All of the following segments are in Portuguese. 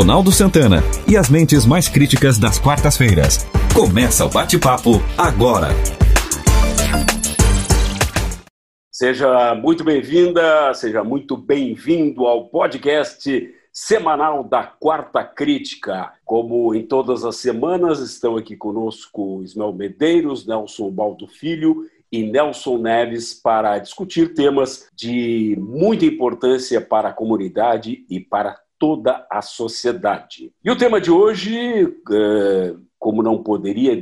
Ronaldo Santana e as mentes mais críticas das quartas-feiras. Começa o bate-papo agora. Seja muito bem-vinda, seja muito bem-vindo ao podcast semanal da Quarta Crítica. Como em todas as semanas, estão aqui conosco Ismael Medeiros, Nelson Baldo Filho e Nelson Neves para discutir temas de muita importância para a comunidade e para toda a sociedade. E o tema de hoje, é, como não poderia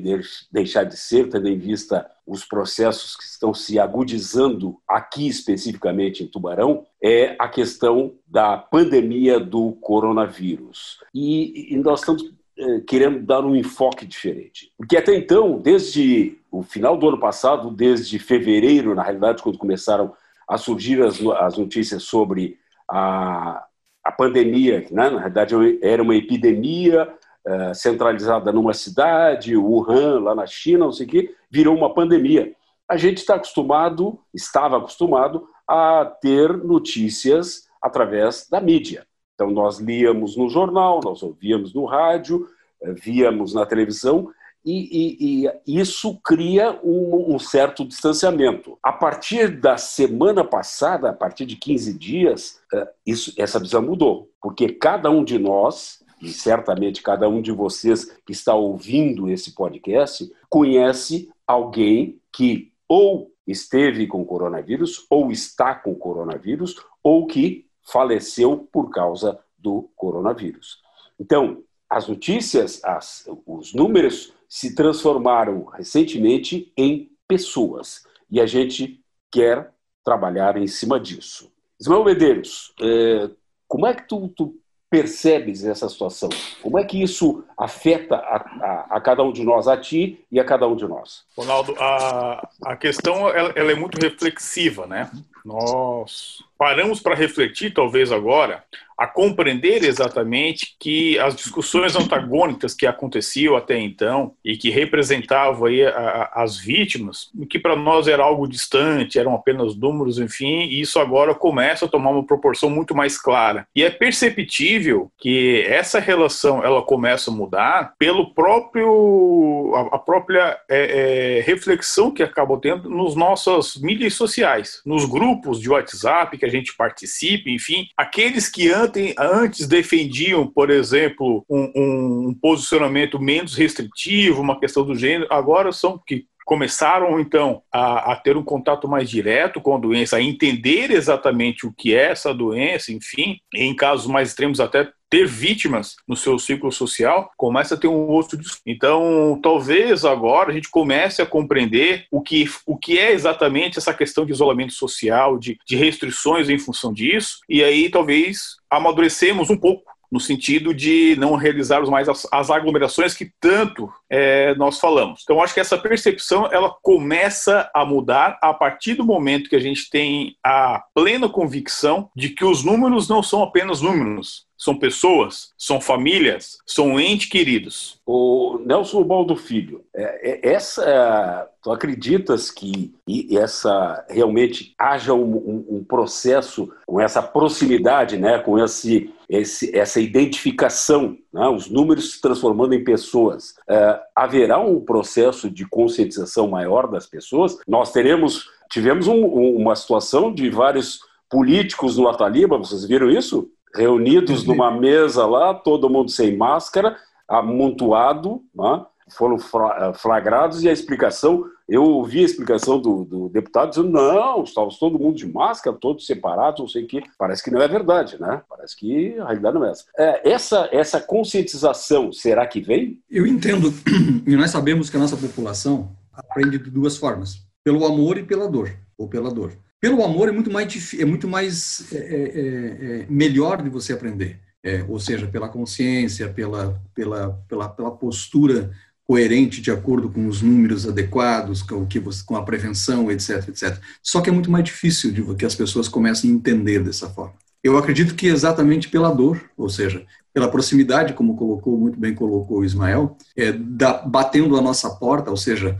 deixar de ser, tendo em vista os processos que estão se agudizando aqui especificamente em Tubarão, é a questão da pandemia do coronavírus. E, nós estamos é, querendo dar um enfoque diferente. Porque até então, desde o final do ano passado, desde fevereiro, na realidade, quando começaram a surgir as, as notícias sobre a, a pandemia, né? na verdade era uma epidemia uh, centralizada numa cidade, Wuhan, lá na China, não sei o quê, virou uma pandemia. A gente está acostumado, estava acostumado a ter notícias através da mídia. Então, nós líamos no jornal, nós ouvíamos no rádio, eh, víamos na televisão, e, e, e isso cria um, um, certo distanciamento. A partir da semana passada, a partir de 15 dias, eh, isso, essa visão mudou, porque cada um de nós, e certamente cada um de vocês que está ouvindo esse podcast, conhece alguém que ou esteve com coronavírus, ou está com coronavírus, ou que faleceu por causa do coronavírus. Então, as notícias, as, os números se transformaram recentemente em pessoas. E a gente quer trabalhar em cima disso. Ismael Medeiros, é, como é que tu, tu, percebes essa situação? Como é que isso afeta a, a, a, cada um de nós, a ti e a cada um de nós? Ronaldo, a, a questão ela, ela é muito reflexiva, né? Nós paramos para refletir, talvez agora, a compreender exatamente que as discussões antagônicas que aconteciam até então e que representavam aí a, a, as vítimas, que para nós era algo distante, eram apenas números, enfim, e isso agora começa a tomar uma proporção muito mais clara. E é perceptível que essa relação ela começa a mudar pelo próprio a, a própria é, é, reflexão que acabou tendo nos nossas mídias sociais, nos grupos de WhatsApp que a gente participe, enfim, aqueles que antes, antes defendiam, por exemplo, um, um posicionamento menos restritivo, uma questão do gênero, agora são que começaram então a, a, ter um contato mais direto com a doença, a entender exatamente o que é essa doença, enfim, em casos mais extremos até ter vítimas no seu ciclo social, começa a ter um outro Então, talvez agora a gente comece a compreender o que, o que é exatamente essa questão de isolamento social, de, de restrições em função disso, e aí talvez amadurecemos um pouco no sentido de não realizarmos mais as, as aglomerações que tanto é, nós falamos. Então, acho que essa percepção ela começa a mudar a partir do momento que a gente tem a plena convicção de que os números não são apenas números, são pessoas, são famílias, são entes queridos. O Nelson Baldo Filho, é, é, essa, tu acreditas que essa realmente haja um, um, um processo com essa proximidade, né, com esse, esse essa identificação, né, os números se transformando em pessoas, é, haverá um processo de conscientização maior das pessoas? Nós teremos, tivemos um, uma situação de vários políticos no Ataliba, vocês viram isso? reunidos uhum. numa mesa lá, todo mundo sem máscara, amontoado, né? foram eh, flagrados e a explicação, eu ouvi a explicação do, do, deputado dizendo, não, estávamos todo mundo de máscara, todos separados, não sei o quê. Parece que não é verdade, né? Parece que a realidade não é essa. É, essa, essa conscientização, será que vem? Eu entendo, e nós sabemos que a nossa população aprende de duas formas, pelo amor e pela dor, ou pela dor. Pelo amor é muito mais, é muito mais é, é, é, é, melhor de você aprender, é, ou seja, pela consciência, pela, pela, pela, pela postura coerente de acordo com os números adequados, com, que você, com a prevenção, etc, etc. Só que é muito mais difícil de que as pessoas comecem a entender dessa forma. Eu acredito que exatamente pela dor, ou seja, pela proximidade, como colocou muito bem colocou o Ismael, é, da, batendo a nossa porta, ou seja,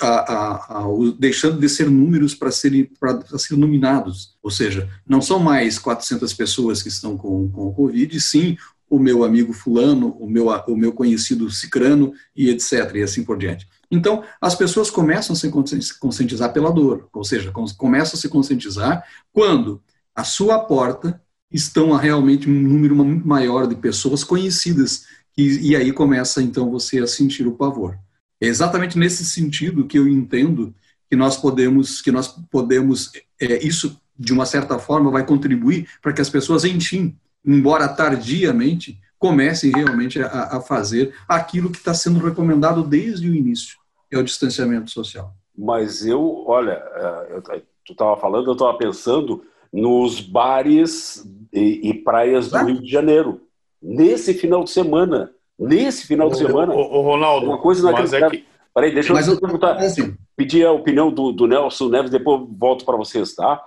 a, a, a, deixando de ser números para serem para ser nominados, ou seja, não são mais 400 pessoas que estão com, com o Covid, sim o meu amigo fulano, o meu, o meu conhecido cicrano e etc, e assim por diante. Então, as pessoas começam a se conscientizar pela dor, ou seja, começam a se conscientizar quando a sua porta estão realmente um número muito maior de pessoas conhecidas, e, e aí começa então você a sentir o pavor. É exatamente nesse sentido que eu entendo que nós podemos, que nós podemos, é, isso de uma certa forma vai contribuir para que as pessoas, enfim, embora tardiamente, comecem realmente a, a fazer aquilo que está sendo recomendado desde o início, que é o distanciamento social. Mas eu, olha, é, eu, tu estava falando, eu estava pensando nos bares e, e praias do Rio de Janeiro. Nesse final de semana, nesse final de semana. O, Ronaldo, uma coisa mas é que... Peraí, deixa mas eu perguntar. Assim. Pedir a opinião do, do Nelson Neves, depois volto para vocês, tá?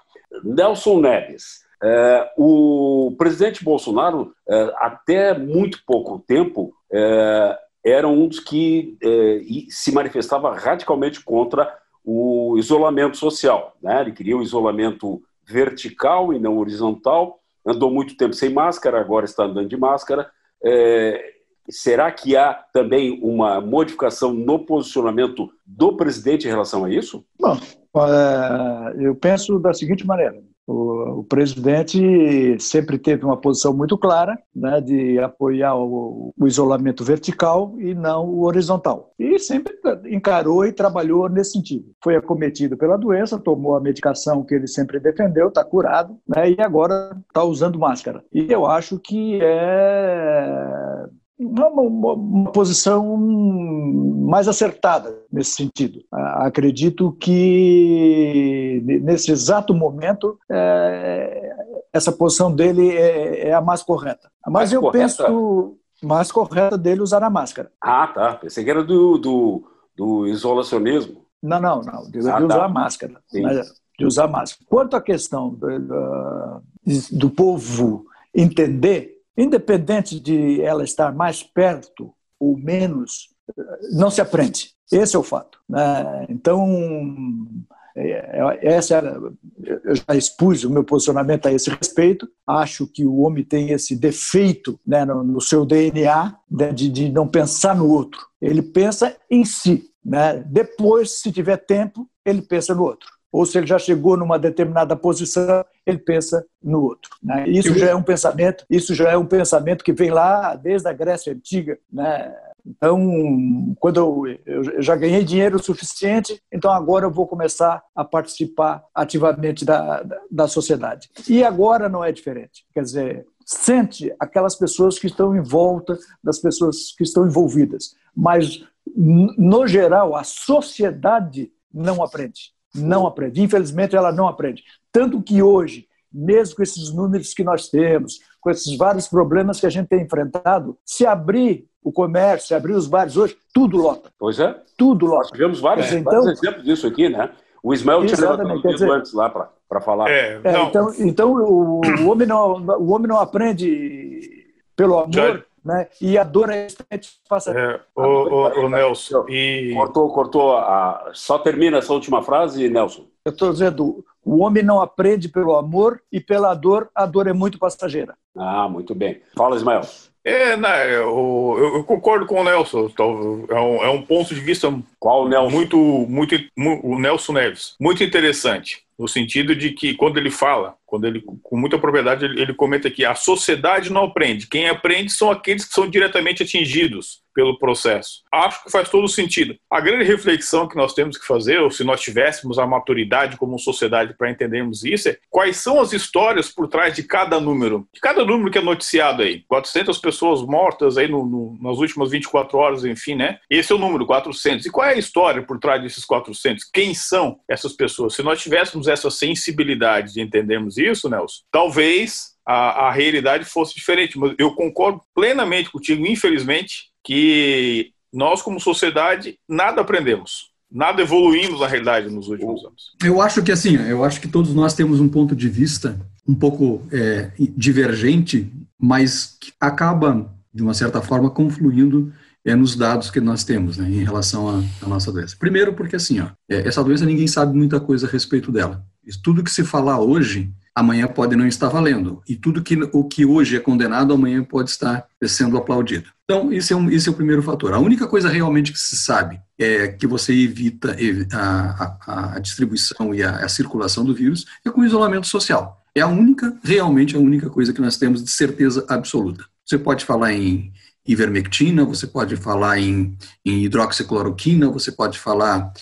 Nelson Neves, é, o presidente Bolsonaro, é, até muito pouco tempo, é, era um dos que é, se manifestava radicalmente contra o isolamento social. Né? Ele queria o isolamento vertical e não horizontal, andou muito tempo sem máscara, agora está andando de máscara. É, será que há também uma modificação no posicionamento do presidente em relação a isso? Bom, é, eu penso da seguinte maneira: o, o, presidente sempre teve uma posição muito clara né, de apoiar o, o, isolamento vertical e não o horizontal. E sempre encarou e trabalhou nesse sentido. Foi acometido pela doença, tomou a medicação que ele sempre defendeu, está curado, né, e agora está usando máscara. E eu acho que é uma, uma, uma, posição mais acertada nesse sentido. Acredito que nesse exato momento é, essa posição dele é, é, a mais correta. Mas mais eu correta? penso mais correta dele usar a máscara. Ah, tá. Pensei que era do, do, do isolacionismo. Não, não, não. De, ah, de usar tá. máscara. Mas, de usar máscara. Quanto à questão do, do, do povo entender Independente de ela estar mais perto ou menos, não se aprende. Esse é o fato. Né? Então, é, é, essa era, eu já expus o meu posicionamento a esse respeito. Acho que o homem tem esse defeito né, no, no, seu DNA né, de, de não pensar no outro. Ele pensa em si. Né? Depois, se tiver tempo, ele pensa no outro ou se ele já chegou numa determinada posição, ele pensa no outro. Né? Isso já é um pensamento, isso já é um pensamento que vem lá desde a Grécia antiga, né? Então, quando eu, eu, já ganhei dinheiro suficiente, então agora eu vou começar a participar ativamente da, da, da sociedade. E agora não é diferente. Quer dizer, sente aquelas pessoas que estão em volta das pessoas que estão envolvidas, mas no geral a sociedade não aprende não aprende. Infelizmente, ela não aprende. Tanto que hoje, mesmo com esses números que nós temos, com esses vários problemas que a gente tem enfrentado, se abrir o comércio, se abrir os bares hoje, tudo lota. Pois é. Tudo lota. Nós tivemos vários, então, vários exemplos disso aqui, né? O Ismael tinha levantado dizer, antes lá para falar. É, é, então, então o, o, homem não, o homem não aprende pelo amor, Já né? E a dor é extremamente fácil. É, o, o, o, Nelson. E... Cortou, cortou. A... Só termina essa última frase, Nelson. Eu estou dizendo, o homem não aprende pelo amor e pela dor, a dor é muito passageira. Ah, muito bem. Fala, Ismael. É, né, eu, eu, concordo com o Nelson. É um, é um ponto de vista Qual, Nelson? muito, muito, o Nelson Neves, muito interessante no sentido de que quando ele fala, quando ele com muita propriedade ele, ele comenta que a sociedade não aprende. Quem aprende são aqueles que são diretamente atingidos pelo processo. Acho que faz todo sentido. A grande reflexão que nós temos que fazer, ou se nós tivéssemos a maturidade como sociedade para entendermos isso, é quais são as histórias por trás de cada número. De cada número que é noticiado aí. 400 pessoas mortas aí no, no, nas últimas 24 horas, enfim, né? Esse é o número, 400. E qual é a história por trás desses 400? Quem são essas pessoas? Se nós tivéssemos essa sensibilidade de entendermos isso, Nelson, talvez a, a realidade fosse diferente. Mas eu concordo plenamente contigo, infelizmente, que nós, como sociedade, nada aprendemos. Nada evoluímos na realidade nos últimos anos. Eu acho que assim, eu acho que todos nós temos um ponto de vista um pouco é, divergente, mas que acaba, de uma certa forma, confluindo é, nos dados que nós temos né, em relação à, nossa doença. Primeiro porque assim, ó, é, essa doença ninguém sabe muita coisa a respeito dela. Tudo que se falar hoje amanhã pode não estar valendo. E tudo que, o que hoje é condenado, amanhã pode estar sendo aplaudido. Então, esse é, um, esse é o primeiro fator. A única coisa realmente que se sabe é que você evita a, a, a distribuição e a, a circulação do vírus é com isolamento social. É a única, realmente a única coisa que nós temos de certeza absoluta. Você pode falar em ivermectina, você pode falar em, em hidroxicloroquina, você pode falar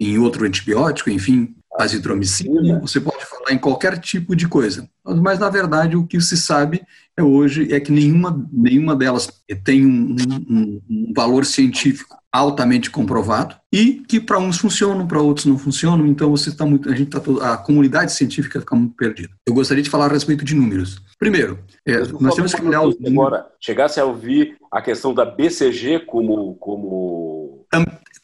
em outro antibiótico, enfim, azitromicina, você pode falar em qualquer tipo de coisa. Mas, na verdade, o que se sabe é hoje é que nenhuma, nenhuma delas tem um, um, um valor científico altamente comprovado e que para uns funcionam, para outros não funcionam. Então você está muito, a gente tá a comunidade científica fica muito perdida. Eu gostaria de falar a respeito de números. Primeiro, é, nós temos que olhar os agora chegasse a ouvir a questão da BCG como como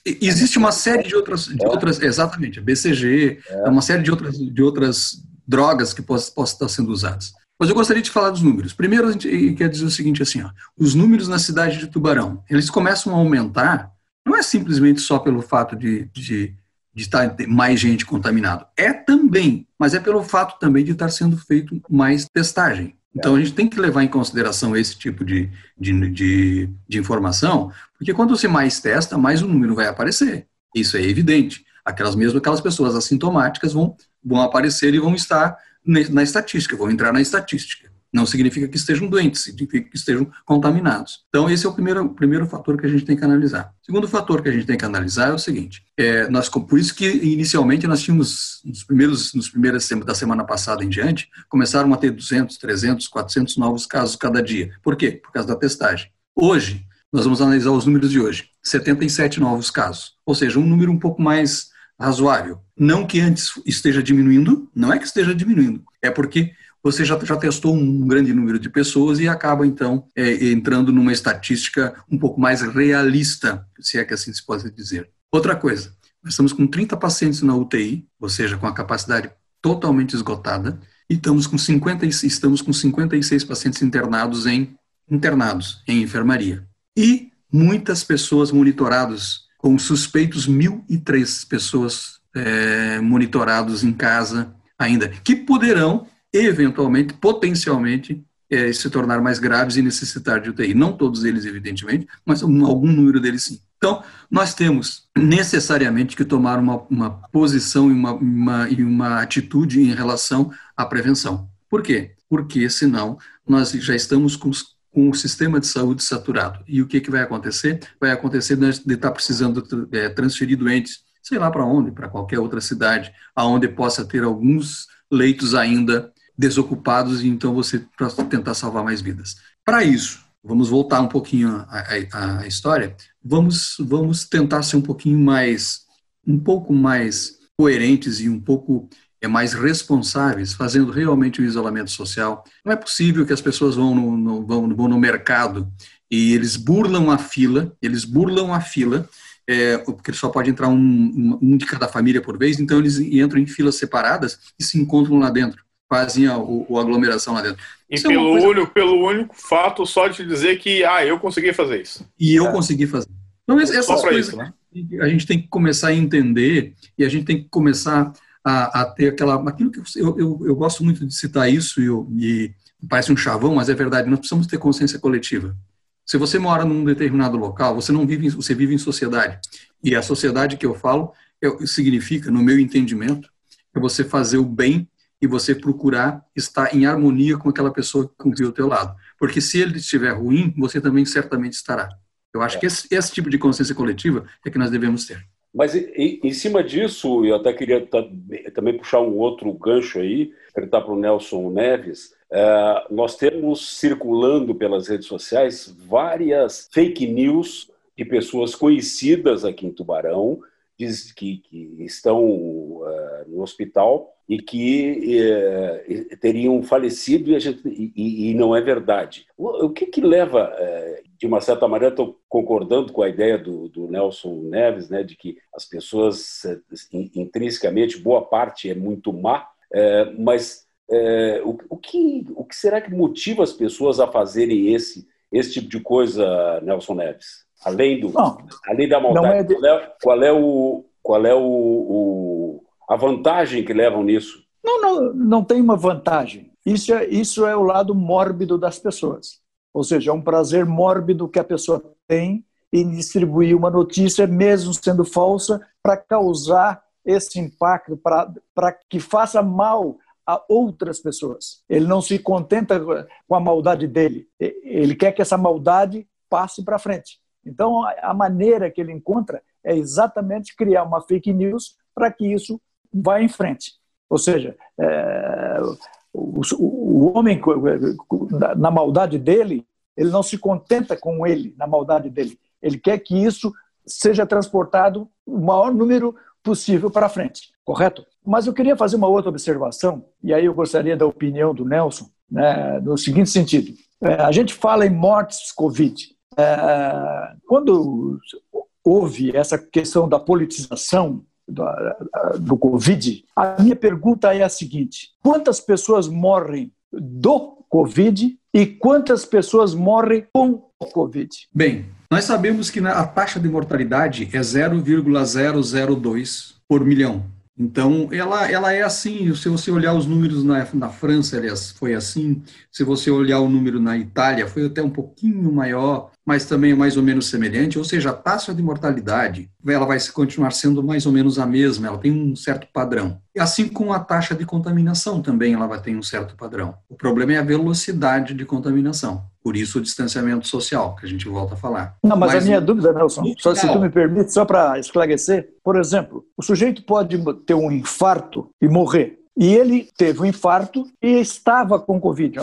existe uma série de outras, de é. outras exatamente, a BCG, é. uma série de outras, de outras drogas que possam, possam estar sendo usadas. Mas eu gostaria de falar dos números. Primeiro, a gente quer dizer o seguinte, assim, ó, os números na cidade de Tubarão, eles começam a aumentar, não é simplesmente só pelo fato de, de, de estar mais gente contaminada, é também, mas é pelo fato também de estar sendo feito mais testagem. Então, a gente tem que levar em consideração esse tipo de, de, de, de informação, porque quando você mais testa, mais o número vai aparecer. Isso é evidente. Aquelas mesmo aquelas pessoas assintomáticas vão, vão aparecer e vão estar na estatística, vão entrar na estatística. Não significa que estejam doentes, significa que estejam contaminados. Então, esse é o primeiro, primeiro fator que a gente tem que analisar. O segundo fator que a gente tem que analisar é o seguinte: é, nós, por isso que inicialmente nós tínhamos, nos primeiros, nos primeiros da semana passada em diante, começaram a ter 200, 300, 400 novos casos cada dia. Por quê? Por causa da testagem. Hoje, nós vamos analisar os números de hoje: 77 novos casos, ou seja, um número um pouco mais razoável. Não que antes esteja diminuindo, não é que esteja diminuindo, é porque você já, já testou um grande número de pessoas e acaba, então, é, entrando numa estatística um pouco mais realista, se é que assim se pode dizer. Outra coisa, nós estamos com 30 pacientes na UTI, ou seja, com a capacidade totalmente esgotada, e estamos com, 50, estamos com 56 pacientes internados em, internados em enfermaria. E muitas pessoas monitoradas com suspeitos 1.003 pessoas é, monitorados em casa ainda, que poderão, eventualmente, potencialmente, é, se tornar mais graves e necessitar de UTI. Não todos eles, evidentemente, mas algum número deles sim. Então, nós temos necessariamente que tomar uma, uma posição e uma, uma, e uma atitude em relação à prevenção. Por quê? Porque, senão, nós já estamos com com o sistema de saúde saturado. E o que, que vai acontecer? Vai acontecer de estar tá precisando é, transferir doentes, sei lá para onde, para qualquer outra cidade, aonde possa ter alguns leitos ainda desocupados, e então você para tentar salvar mais vidas. Para isso, vamos voltar um pouquinho à, história, vamos, vamos tentar ser um pouquinho mais, um pouco mais coerentes e um pouco é mais responsáveis, fazendo realmente o isolamento social. Não é possível que as pessoas vão no, no, vão, vão no mercado e eles burlam a fila, eles burlam a fila, é, porque só pode entrar um, um, de cada família por vez, então eles entram em filas separadas e se encontram lá dentro, fazem a, a aglomeração lá dentro. E isso é pelo, é coisa... pelo único fato só de dizer que, ah, eu consegui fazer isso. E eu é. consegui fazer. Então, essas coisas isso, né? a gente tem que começar a entender e a gente tem que começar a, a ter aquela. Aquilo que eu, eu, eu, gosto muito de citar isso e, eu, e parece um chavão, mas é verdade. Nós precisamos ter consciência coletiva. Se você mora num determinado local, você não vive, você vive em sociedade. E a sociedade que eu falo é, significa, no meu entendimento, é você fazer o bem e você procurar estar em harmonia com aquela pessoa que vive ao teu lado. Porque se ele estiver ruim, você também certamente estará. Eu acho é. que esse, esse tipo de consciência coletiva é que nós devemos ter. Mas em, em cima disso, eu até queria também puxar um outro gancho aí, perguntar para o Nelson Neves. É, nós temos circulando pelas redes sociais várias fake news de pessoas conhecidas aqui em Tubarão, diz que, que estão uh, no hospital e que uh, teriam falecido e, gente, e, e, não é verdade. O, o que, que leva uh, de uma certa maneira, estou concordando com a ideia do, do, Nelson Neves, né, de que as pessoas, eh, intrinsecamente, boa parte é muito má, é, mas é, o, o, que, o que será que motiva as pessoas a fazerem esse, esse tipo de coisa, Nelson Neves? Além, do, não, além da maldade, é de... qual, é, qual é, o, qual é o, o, a vantagem que levam nisso? Não, não, não tem uma vantagem. Isso é, isso é o lado mórbido das pessoas. Ou seja, é um prazer mórbido que a pessoa tem em distribuir uma notícia, mesmo sendo falsa, para causar esse impacto, para que faça mal a outras pessoas. Ele não se contenta com a maldade dele, ele quer que essa maldade passe para frente. Então, a maneira que ele encontra é exatamente criar uma fake news para que isso vá em frente. Ou seja, é, o, o, homem, na maldade dele, ele não se contenta com ele, na maldade dele. Ele quer que isso seja transportado o maior número possível para frente, correto? Mas eu queria fazer uma outra observação, e aí eu gostaria da opinião do Nelson, né, no seguinte sentido. É, a gente fala em mortes Covid. É, quando houve essa questão da politização do, do Covid, a minha pergunta é a seguinte: quantas pessoas morrem do Covid e quantas pessoas morrem com o Covid? Bem, nós sabemos que a taxa de mortalidade é 0,002 por milhão. Então, ela, ela é assim, se você olhar os números na, na França, aliás, foi assim, se você olhar o número na Itália, foi até um pouquinho maior, mas também é mais ou menos semelhante, ou seja, a taxa de mortalidade, ela vai continuar sendo mais ou menos a mesma, ela tem um certo padrão. E assim como a taxa de contaminação também, ela vai ter um certo padrão. O problema é a velocidade de contaminação. Por isso o distanciamento social, que a gente volta a falar. Não, mas, mas a minha dúvida, Nelson, só se tu me permite, só para esclarecer, por exemplo, o sujeito pode ter um infarto e morrer. E ele teve um infarto e estava com Covid.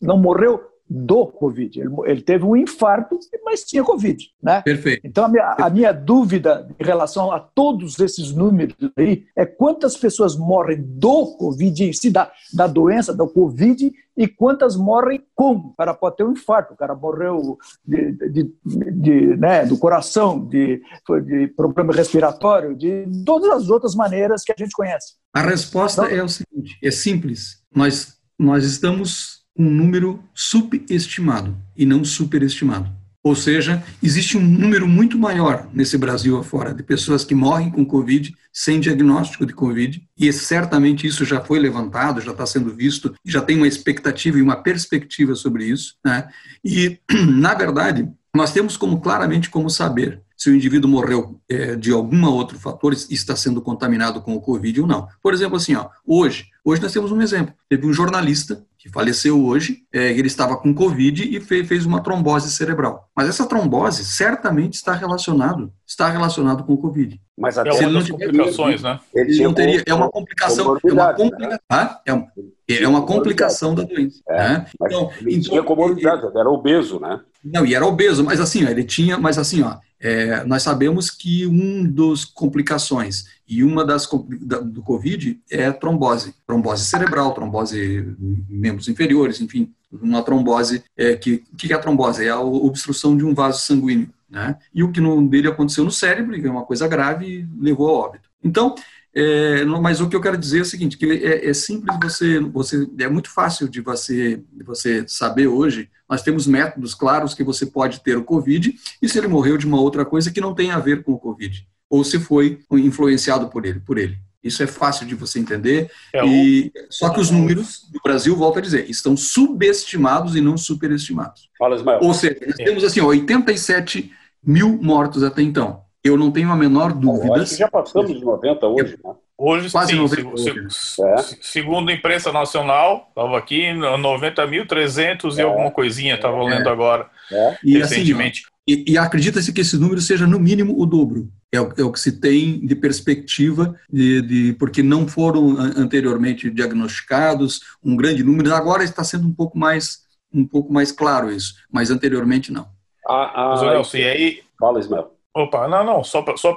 Não morreu do Covid. Ele, ele, teve um infarto, mas tinha Covid. Né? Perfeito. Então, a minha, a minha, dúvida em relação a todos esses números aí é quantas pessoas morrem do Covid em si, da, da doença, do Covid, e quantas morrem com. O cara pode ter um infarto, o cara morreu de, de, de, de né, do coração, de, de problema respiratório, de todas as outras maneiras que a gente conhece. A resposta então, é o seguinte: é simples. Nós, nós estamos um número subestimado e não superestimado. Ou seja, existe um número muito maior nesse Brasil afora de pessoas que morrem com Covid sem diagnóstico de Covid, e certamente isso já foi levantado, já está sendo visto, já tem uma expectativa e uma perspectiva sobre isso. Né? E, na verdade, nós temos como claramente como saber se o indivíduo morreu é, de algum outro fator e está sendo contaminado com o Covid ou não. Por exemplo, assim, ó, hoje, hoje nós temos um exemplo. Teve um jornalista que faleceu hoje, é, ele estava com Covid e fez, fez uma trombose cerebral. Mas essa trombose certamente está relacionado, está relacionado com o Covid. Mas até é uma das complicações, né? Ele não teria, é uma complicação, é uma, complica, né? ah, é, uma, é uma complicação da doença. É, né? Então, ele então, tinha comorbidade, era obeso, né? Não, e era obeso, mas assim, ó, ele tinha, mas assim, ó, é, nós sabemos que um dos complicações e uma das da, do COVID é trombose, trombose cerebral, trombose membros inferiores, enfim, uma trombose é, que o que é a trombose? É a obstrução de um vaso sanguíneo, né? E o que no, dele aconteceu no cérebro, que é uma coisa grave, e levou ao óbito. Então, é, mas o que eu quero dizer é o seguinte, que é, é, simples você, você, é muito fácil de você, de você saber hoje, nós temos métodos claros que você pode ter o Covid e se ele morreu de uma outra coisa que não tem a ver com o Covid, ou se foi influenciado por ele, por ele. Isso é fácil de você entender. É e, Só que os números do Brasil, volto a dizer, estão subestimados e não superestimados. Fala, Ismael. Ou seja, nós temos assim, 87 mil mortos até então. Eu não tenho a menor dúvida. Acho que já passamos de 90 hoje, né? Hoje, Quase sim, 90 segundo, é. segundo a imprensa nacional, estava aqui 90.300 é. e alguma coisinha, estava é. lendo agora, é. e, assim, recentemente. Assim, e, e acredita-se que esse número seja no mínimo o dobro. É o, é o que se tem de perspectiva, de, de, porque não foram anteriormente diagnosticados um grande número. Agora está sendo um pouco mais, um pouco mais claro isso, mas anteriormente não. Ah, ah, Nelson, e aí... Fala, Ismael. Opa, não, não, só para só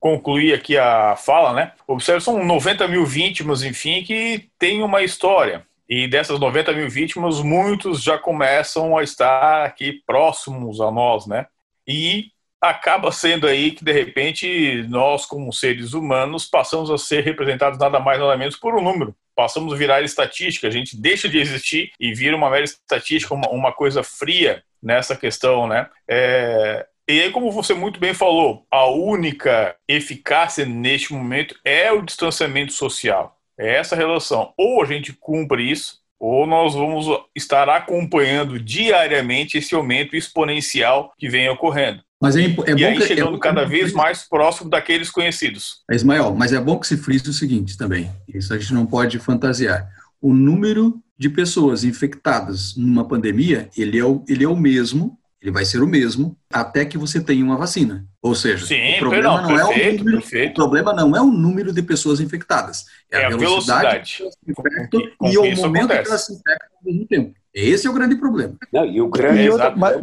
concluir aqui a fala, né? Observe, são 90 mil vítimas, enfim, que tem uma história. E dessas 90 mil vítimas, muitos já começam a estar aqui próximos a nós, né? E acaba sendo aí que, de repente, nós, como seres humanos, passamos a ser representados nada mais nada menos por um número. Passamos a virar estatística, a gente deixa de existir e vira uma mera estatística, uma, uma coisa fria nessa questão, né? É, e aí, como você muito bem falou, a única eficácia neste momento é o distanciamento social. É essa relação. Ou a gente cumpre isso, ou nós vamos estar acompanhando diariamente esse aumento exponencial que vem ocorrendo. Mas é, é e aí chegando é cada vez mais próximo daqueles conhecidos. É, Ismael, mas é bom que se frise o seguinte também, isso a gente não pode fantasiar. O número de pessoas infectadas numa pandemia, ele é o, ele é o mesmo ele vai ser o mesmo até que você tenha uma vacina. Ou seja, Sim, o, problema não, não perfeito, é o, número, o problema não é o número de pessoas infectadas, é, é a velocidade, velocidade. e o momento acontece. que elas se infectam ao mesmo tempo. Esse é o grande problema. Não, e o grande, mas,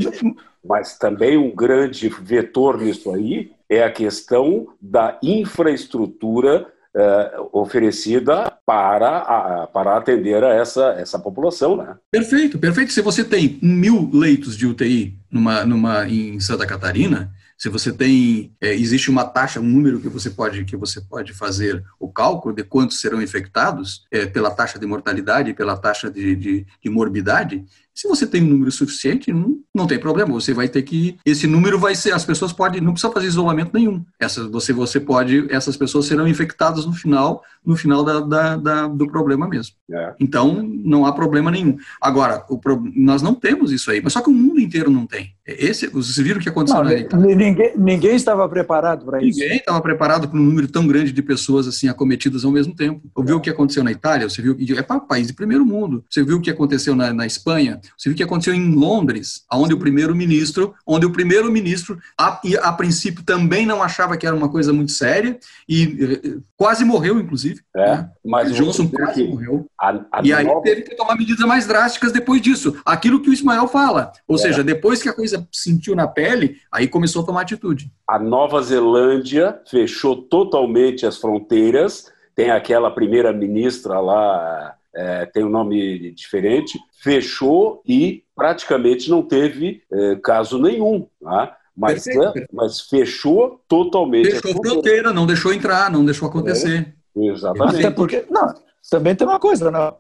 mas também um grande vetor nisso aí é a questão da infraestrutura uh, oferecida para, a, para atender a essa, essa população. Né? Perfeito, perfeito. Se você tem mil leitos de UTI numa, numa, em Santa Catarina, se você tem, é, existe uma taxa, um número que você pode que você pode fazer o cálculo de quantos serão infectados é, pela taxa de mortalidade pela taxa de, de, de morbidade, se você tem um número suficiente, não, não tem problema. Você vai ter que. Esse número vai ser. As pessoas podem. Não precisa fazer isolamento nenhum. Essas, você, você pode. Essas pessoas serão infectadas no final, no final da, da, da do problema mesmo. É. Então, não há problema nenhum. Agora, o, nós não temos isso aí, mas só que o mundo inteiro não tem. Esse, vocês viram o que aconteceu não, na Itália? Ninguém, ninguém estava preparado para isso. Ninguém estava preparado para um número tão grande de pessoas assim acometidas ao mesmo tempo. Você viu o que aconteceu na Itália? Você viu é para país de primeiro mundo. Você viu o que aconteceu na, na Espanha? Você viu o que aconteceu em Londres, onde o primeiro-ministro, onde o primeiro-ministro a, a, princípio também não achava que era uma coisa muito séria e eh, quase morreu, inclusive. É, né? mas o Johnson quase morreu. A, a e aí nova... teve que tomar medidas mais drásticas depois disso. Aquilo que o Ismael fala, ou é. seja, depois que a coisa coisa sentiu na pele, aí começou a tomar atitude. A Nova Zelândia fechou totalmente as fronteiras, tem aquela primeira-ministra lá, é, tem um nome diferente, fechou e praticamente não teve é, caso nenhum. Tá? Mas, é, mas fechou totalmente. Fechou a fronteira, não deixou entrar, não deixou acontecer. É, exatamente. Até porque, não, também tem uma coisa, não.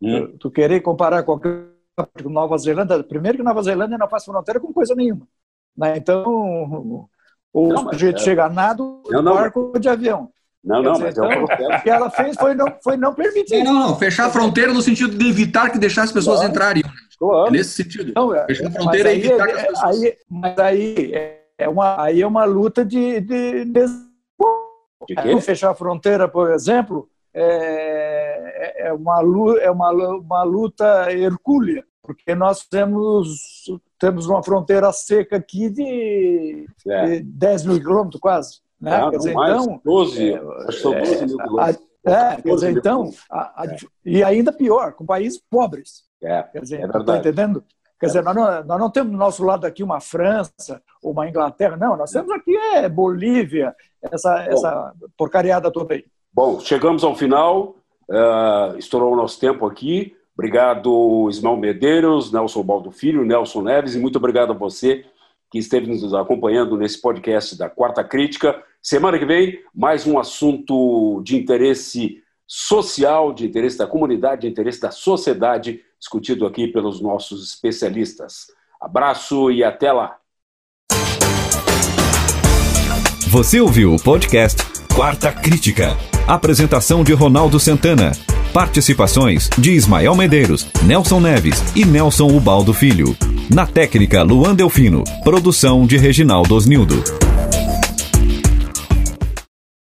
Hum. Tu querer comparar qualquer Nova Zelândia, primeiro que Nova Zelândia não faz fronteira com coisa nenhuma. Né? Então, o não, sujeito é... chega nado no barco de avião. Não, não, mas então, o que ela fez foi não, foi não permitir. Não, não, fechar a fronteira no sentido de evitar que deixasse as pessoas claro. entrarem. Claro. É nesse sentido. Não, é, fechar a fronteira e evitar é, que as pessoas... Aí, mas aí é, uma, aí é uma luta de... de, de... de fechar a fronteira, por exemplo, é, é, uma, é uma, uma luta hercúlea porque nós temos, temos uma fronteira seca aqui de, é. de 10 mil quilômetros quase. Né? Ah, quer dizer, mais, então, 12, é, acho são 12 mil quilômetros. É, quer dizer, então, a, a, é. e ainda pior, com países pobres. É, quer dizer, é Está entendendo? Quer dizer, nós não, nós não temos do nosso lado aqui uma França, uma Inglaterra, não, nós temos aqui é Bolívia, essa, Bom, essa porcariada toda aí. Bom, chegamos ao final, uh, estourou o nosso tempo aqui. Obrigado, Ismael Medeiros, Nelson Baldo Filho, Nelson Neves, e muito obrigado a você que esteve nos acompanhando nesse podcast da Quarta Crítica. Semana que vem, mais um assunto de interesse social, de interesse da comunidade, de interesse da sociedade, discutido aqui pelos nossos especialistas. Abraço e até lá. Você ouviu o podcast Quarta Crítica. Apresentação de Ronaldo Santana. Participações de Ismael Medeiros, Nelson Neves e Nelson Ubaldo Filho. Na técnica, Luan Delfino. Produção de Reginaldo Osnildo.